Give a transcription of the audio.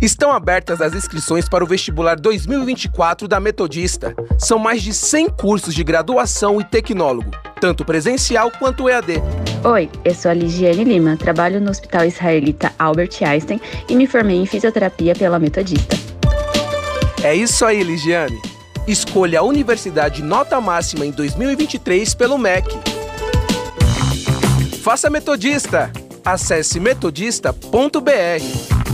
Estão abertas as inscrições para o vestibular 2024 da Metodista. São mais de 100 cursos de graduação e tecnólogo, tanto presencial quanto EAD. Oi, eu sou a Ligiane Lima, trabalho no Hospital Israelita Albert Einstein e me formei em fisioterapia pela Metodista. É isso aí, Ligiane. Escolha a universidade nota máxima em 2023 pelo MEC. Faça Metodista! Acesse metodista.br.